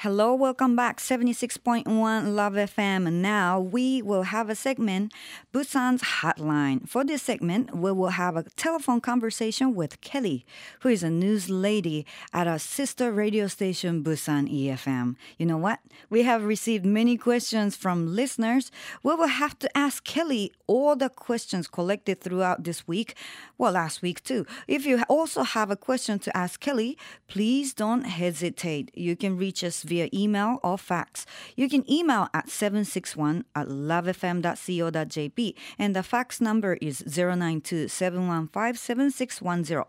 Hello, welcome back. 76.1 Love FM. Now we will have a segment, Busan's Hotline. For this segment, we will have a telephone conversation with Kelly, who is a news lady at our sister radio station, Busan EFM. You know what? We have received many questions from listeners. We will have to ask Kelly all the questions collected throughout this week. Well, last week too. If you also have a question to ask Kelly, please don't hesitate. You can reach us via email or fax. You can email at 761 at lovefm.co.jp and the fax number is 092 715 7610.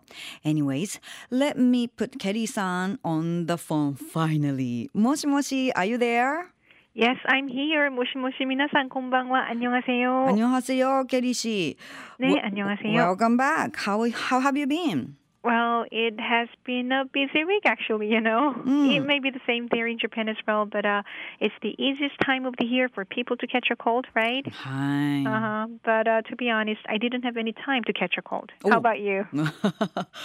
Anyways, let me put Kelly-san on the phone finally. Moshi Moshi, are you there? Yes, I'm here. 모시모시 미나상 곤방와 안녕하세요. 안녕하세요, Kelly 씨. 네, W- 안녕하세요. Welcome back. How how have you been? Well, it has been a busy week, actually. You know, mm. it may be the same there in Japan as well, but uh, it's the easiest time of the year for people to catch a cold, right? Hi. Uh-huh. But uh, to be honest, I didn't have any time to catch a cold. Oh. How about you?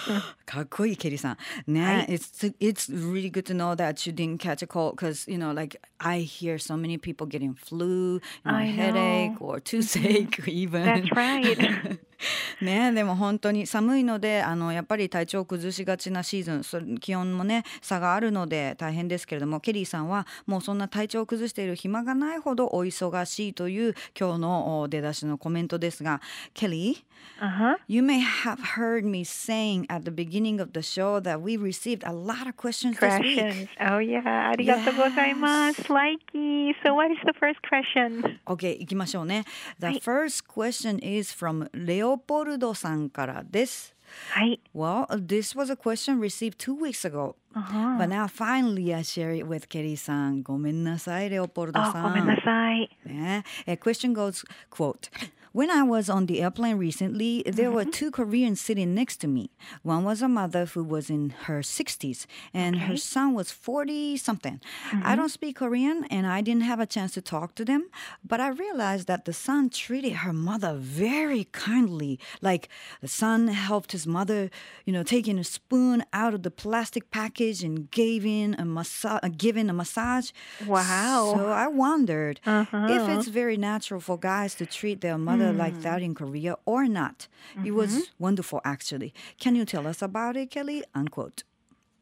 Mm. Kakoi Kiri-san. Nah, it's it's really good to know that you didn't catch a cold because you know, like I hear so many people getting flu, you know, headache, or mm-hmm. toothache, even. That's right. ねでも本当に寒いのであのやっぱり体調を崩しがちなシーズンそれ気温もね差があるので大変ですけれどもケリーさんはもうそんな体調を崩している暇がないほどお忙しいという今日のお出だしのコメントですがケリー uh-huh. You may have heard me saying at the beginning of the show that we received a lot of questions this week. Questions. Oh yeah. ありがとうございます。Likey. So what is the first question? Okay, 行きましょうね。The はい first question is from レ オポルドさんからです。はい。 Well, this was a question received two weeks ago. Uh-huh. But now finally I share it with Kelly さん。ごめんなさい、レオポルドあ、さん。ごめんなさい。ね A question goes, quote, when I was on the airplane recently, there were mm-hmm. two Koreans sitting next to me. One was a mother who was in her 60s, and her son was 40 something. I mm-hmm. don't speak Korean, and I didn't have a chance to talk to them, but I realized that the son treated her mother very kindly. Like the son helped his mother, you know, taking a spoon out of the plastic package and gave in a massage, uh, giving a massage. Wow. So I wondered if uh-huh. it's very natural for guys to treat their mother like that in Korea or not. It was wonderful, actually. Can you tell us about it, Kelly? Unquote.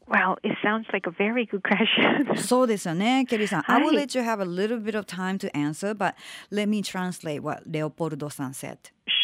Well, it sounds like a very good question. そうですよね、ケリーさん。I will はい let you have a little bit of time to answer, but let me translate what Leopoldo さん said.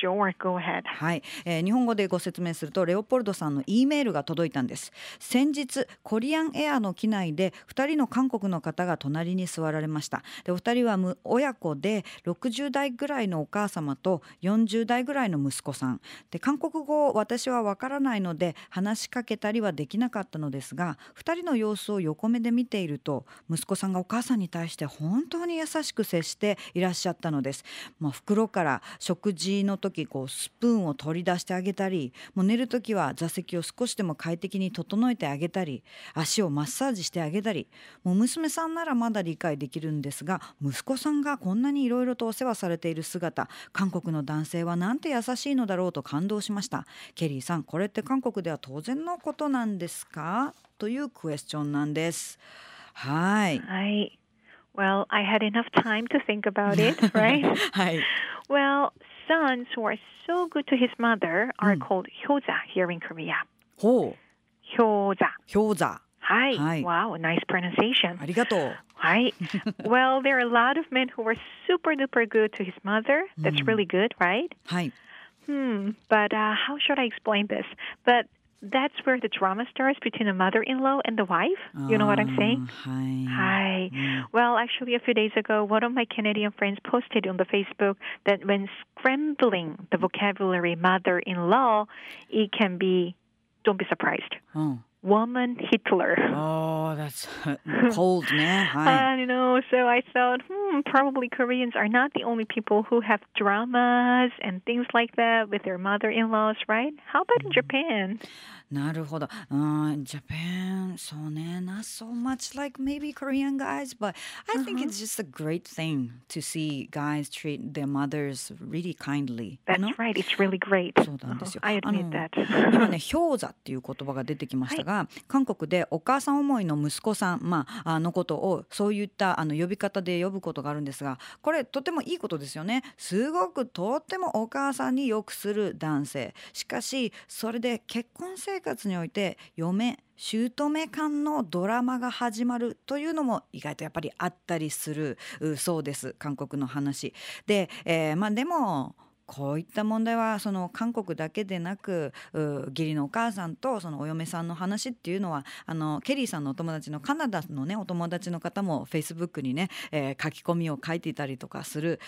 Sure, go ahead. はい、えー日本語でご説明するとレオポルドさんの E メールが届いたんです。先日コリアンエアの機内で2人の韓国の方が隣に座られました。でお二人は親子で60代ぐらいのお母様と40代ぐらいの息子さん。で韓国語私はわからないので話しかけたりはできなかったのですが2人の様子を横目で見ていると息子さんがお母さんに対して本当に優しく接していらっしゃったのです、まあ、袋から食事の時こうスプーンを取り出してあげたりもう寝る時は座席を少しでも快適に整えてあげたり足をマッサージしてあげたりもう娘さんならまだ理解できるんですが息子さんがこんなにいろいろとお世話されている姿韓国の男性はなんて優しいのだろうと感動しましたケリーさんこれって韓国では当然のことなんですか？というクエスチョンなんですはい。I well, I had enough time to think about it, right? はい。well, sons who are so good to his mother are mm. called 효자 here in Korea. 호. 효자. 효자. Hi. Hi. Wow, nice pronunciation. Arigato. Hi. well, there are a lot of men who were super duper good to his mother. That's mm. really good, right? Hi. Hmm, but uh, how should I explain this? But that's where the drama starts between the mother-in-law and the wife. You know what I'm saying? Oh, hi. Hi. Mm. Well, actually, a few days ago, one of my Canadian friends posted on the Facebook that when scrambling the vocabulary mother-in-law, it can be. Don't be surprised. Oh woman Hitler. Oh, that's cold ね。は I know. So I thought, hmm, probably Koreans are not the only people who have dramas and things like that with their mother-in-laws, right? How about in Japan? い。 なるほど。うん、Japan, そうね、not so much like maybe Korean guys, but I think it's just a great thing to see guys treat their mothers really kindly. That's you know? right. It's really great. そうなんですよ。 I あの admit that. 今ね氷座っていう言葉が出てきましたが、 韓国でお母さん思いの息子さん、まあ、のことをそういったあの呼び方で呼ぶことがあるんですがこれとてもいいことですよね。すごくとってもお母さんによくする男性。しかしそれで結婚生活において嫁姑間のドラマが始まるというのも意外とやっぱりあったりするそうです。韓国の話。で、えーまあでもこういった問題はその韓国だけでなく義理のお母さんとそのお嫁さんの話っていうのはあのケリーさんのお友達のカナダのねお友達の方もフェイスブックにね、えー書き込みを書いていたりとかする。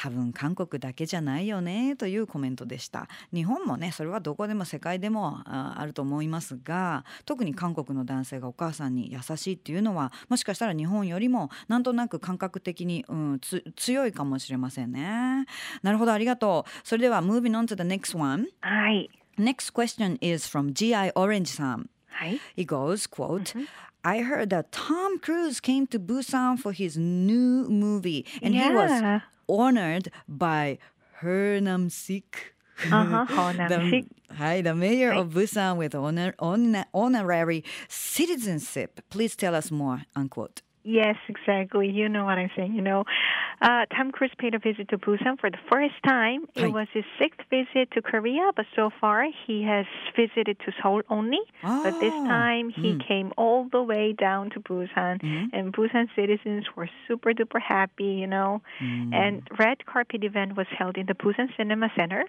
多分韓国だけじゃないよねというコメントでした日本もねそれはどこでも世界でもああると思いますが特に韓国の男性がお母さんに優しいっていうのはもしかしたら日本よりもなんとなく感覚的に、うん、つ強いかもしれませんねなるほどありがとうそれでは moving on to the next one はい。next question is from GI Orange さんはい。It goes, quote, I heard that Tom Cruise came to Busan for his new movie and he was Yeah. Honored by Hernam Sik. Uh-huh, the, hi, the mayor of Busan with honor, honor, honorary citizenship. Please tell us more, unquote. Yes, exactly. You know what I'm saying. You know, uh, Tom Cruise paid a visit to Busan for the first time. It was his sixth visit to Korea, but so far he has visited to Seoul only. But this Ah, time he came all the way down to Busan, and Busan citizens were super duper happy. You know, and red carpet event was held in the Busan Cinema Center.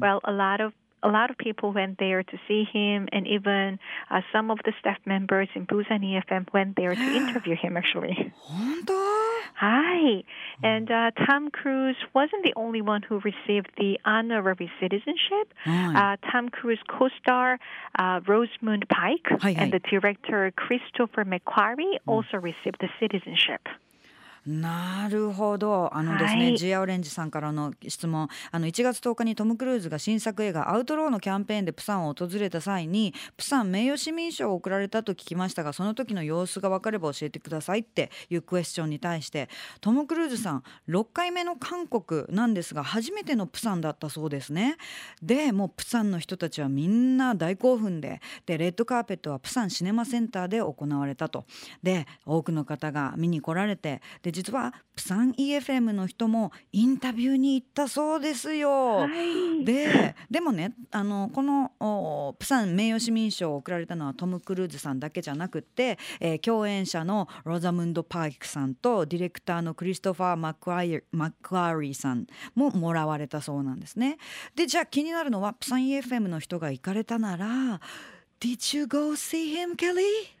Well, a lot of a lot of people went there to see him, and even uh, some of the staff members in Busan EFM went there to interview him. Actually, hi. And uh, Tom Cruise wasn't the only one who received the honorary citizenship. Uh, Tom Cruise co-star uh, Rosamund Pike Hi, hi. and the director Christopher McQuarrie also received the citizenship. なるほどあのですね、はいジアオレンジさんからの質問あの1月10日にトム・クルーズが新作映画「アウトロー」のキャンペーンでプサンを訪れた際にプサン名誉市民賞を贈られたと聞きましたがその時の様子が分かれば教えてくださいっていうクエスチョンに対してトム・クルーズさん6回目の韓国なんですが初めてのプサンだったそうですね。でもうプサンの人たちはみんな大興奮ででレッドカーペットはプサンシネマセンターで行われたと。で多くの方が見に来られてで実はプサン EFM の人もインタビューに行ったそうですよ。ででもねあのこのおプサン名誉市民賞を贈られたのはトム・クルーズさんだけじゃなくって、えー共演者のロザムンド・パークさんとディレクターのクリストファー・マクアイマックアリーさんももらわれたそうなんですね。でじゃあ気になるのはプサン EFM の人が行かれたなら Did you go see him, Kelly?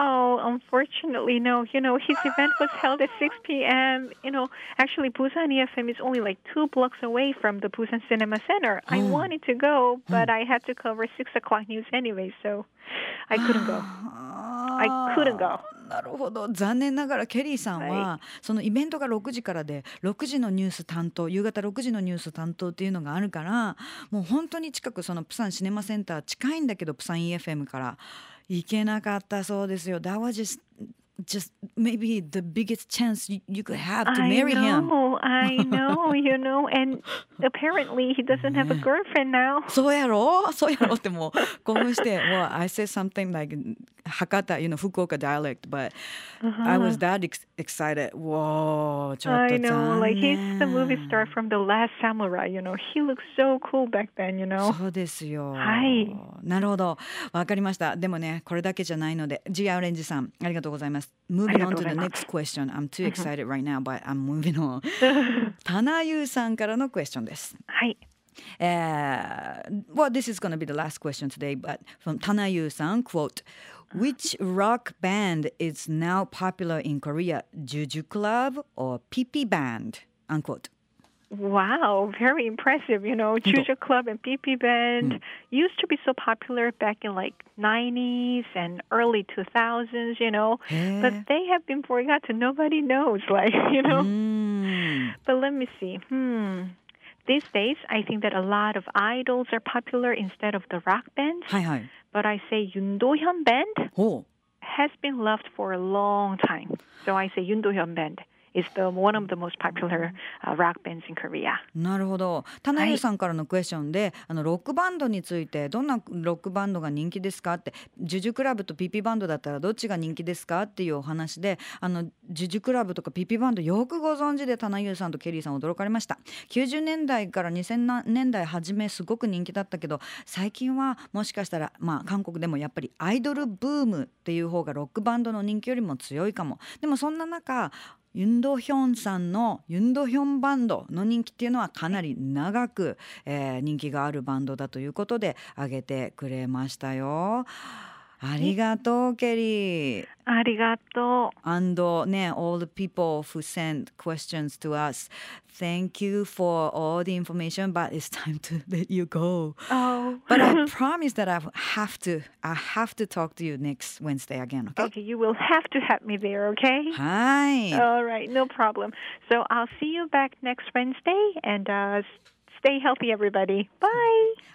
Oh, unfortunately, no. You know, his event was held at 6 p.m. You know, actually, Busan EFM is only like two blocks away from the Busan Cinema Center. I wanted to go, but I had to cover 6 o'clock news anyway, so I couldn't go. I couldn't go. なるほど残念ながらケリーさんは、はそのイベントが6時からで6時のニュース担当夕方6時のニュース担当っていうのがあるからもう本当に近くそのプサンシネマセンター近いんだけどプサン EFM から 行けなかったそうですよ。That was just just maybe the biggest chance you, you could have to I marry him. know, I know, you know, and apparently he doesn't have a girlfriend now. そうやろそうやろってもう興奮して、well, I said something like 博多 you know 福岡 dialect but I was that ex- excited わーちょっ I と know, 残 like he's the 念 movie star from The Last Samurai, you know. He looks so cool back then, you know. そうですよ。はいなるほど。わかりました。でもね、これだけじゃないので、G. アレンジさん、ありがとうございます。Moving on to the next question. I'm too excited right now, but I'm moving on. タナユーさんからのクエスチョンです。はい。Uh, well, this is going to be the last question today, but from Tanayu-san, quote, which rock band is now popular in Korea, Juju Club or PP Band? Unquote. Wow, very impressive. You know, Juju Club and PP Band used to be so popular back in like 90s and early 2000s, you know, but they have been forgotten. Nobody knows, like, you know. Mm. But let me see. Hmm. These days, I think that a lot of idols are popular instead of the rock bands. Hi, hi. But I say Yoon Do-hyun Band. Oh. Has been loved for a long time. So I say Yoon Do-hyun Band. Is the one of the most popular uh, rock bands in Korea. うなるほど。田中優さんからのクエスチョンで、あのロックバンドについてどんなロックバンドが人気ですかってジュジュクラブとピピバンドだったらどっちが人気ですかっていうお話であのジュジュクラブとかピピバンドよくご存知で田中優さんとケリーさん驚かれました。90年代から2000年代初めすごく人気だったけど最近はもしかしたらまあ韓国でもやっぱりアイドルブームっていう方がロックバンドの人気よりも強いかも。でもそんな中ユンドヒョンさんのユンドヒョンバンドの人気っていうのはかなり長く、えー人気があるバンドだということで挙げてくれましたよ。ありがとうケリー。 Arigato. And uh, ね all the people who sent questions to us. Thank you for all the information, but it's time to let you go. Oh. But I promise that I have to I have to talk to you next Wednesday again. Okay? okay, you will have to have me there, okay? はい。 All right, no problem. So I'll see you back next Wednesday and uh, s- stay healthy, everybody. Bye.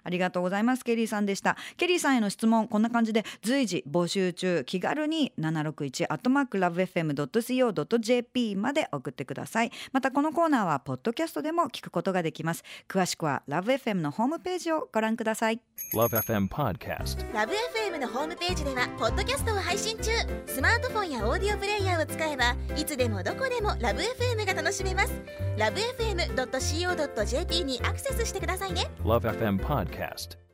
ありがとうございます。ケリーさんでした。ケリーさんへの質問こんな感じで随時募集中。気軽に761アットマークラブ FM.co.jp まで送ってください。またこのコーナーはポッドキャストでも聞くことができます。詳しくはラブ FM のホームページをご覧ください。Love FM Podcast. ラブ f m のホームページではポッドキャストを配信中。スマートフォンやオーディオプレイヤーを使えばいつでもどこでもラブ f m が楽しめます。ラブ FM.co.jp にアククセスしてくださいね Love FM Podcast.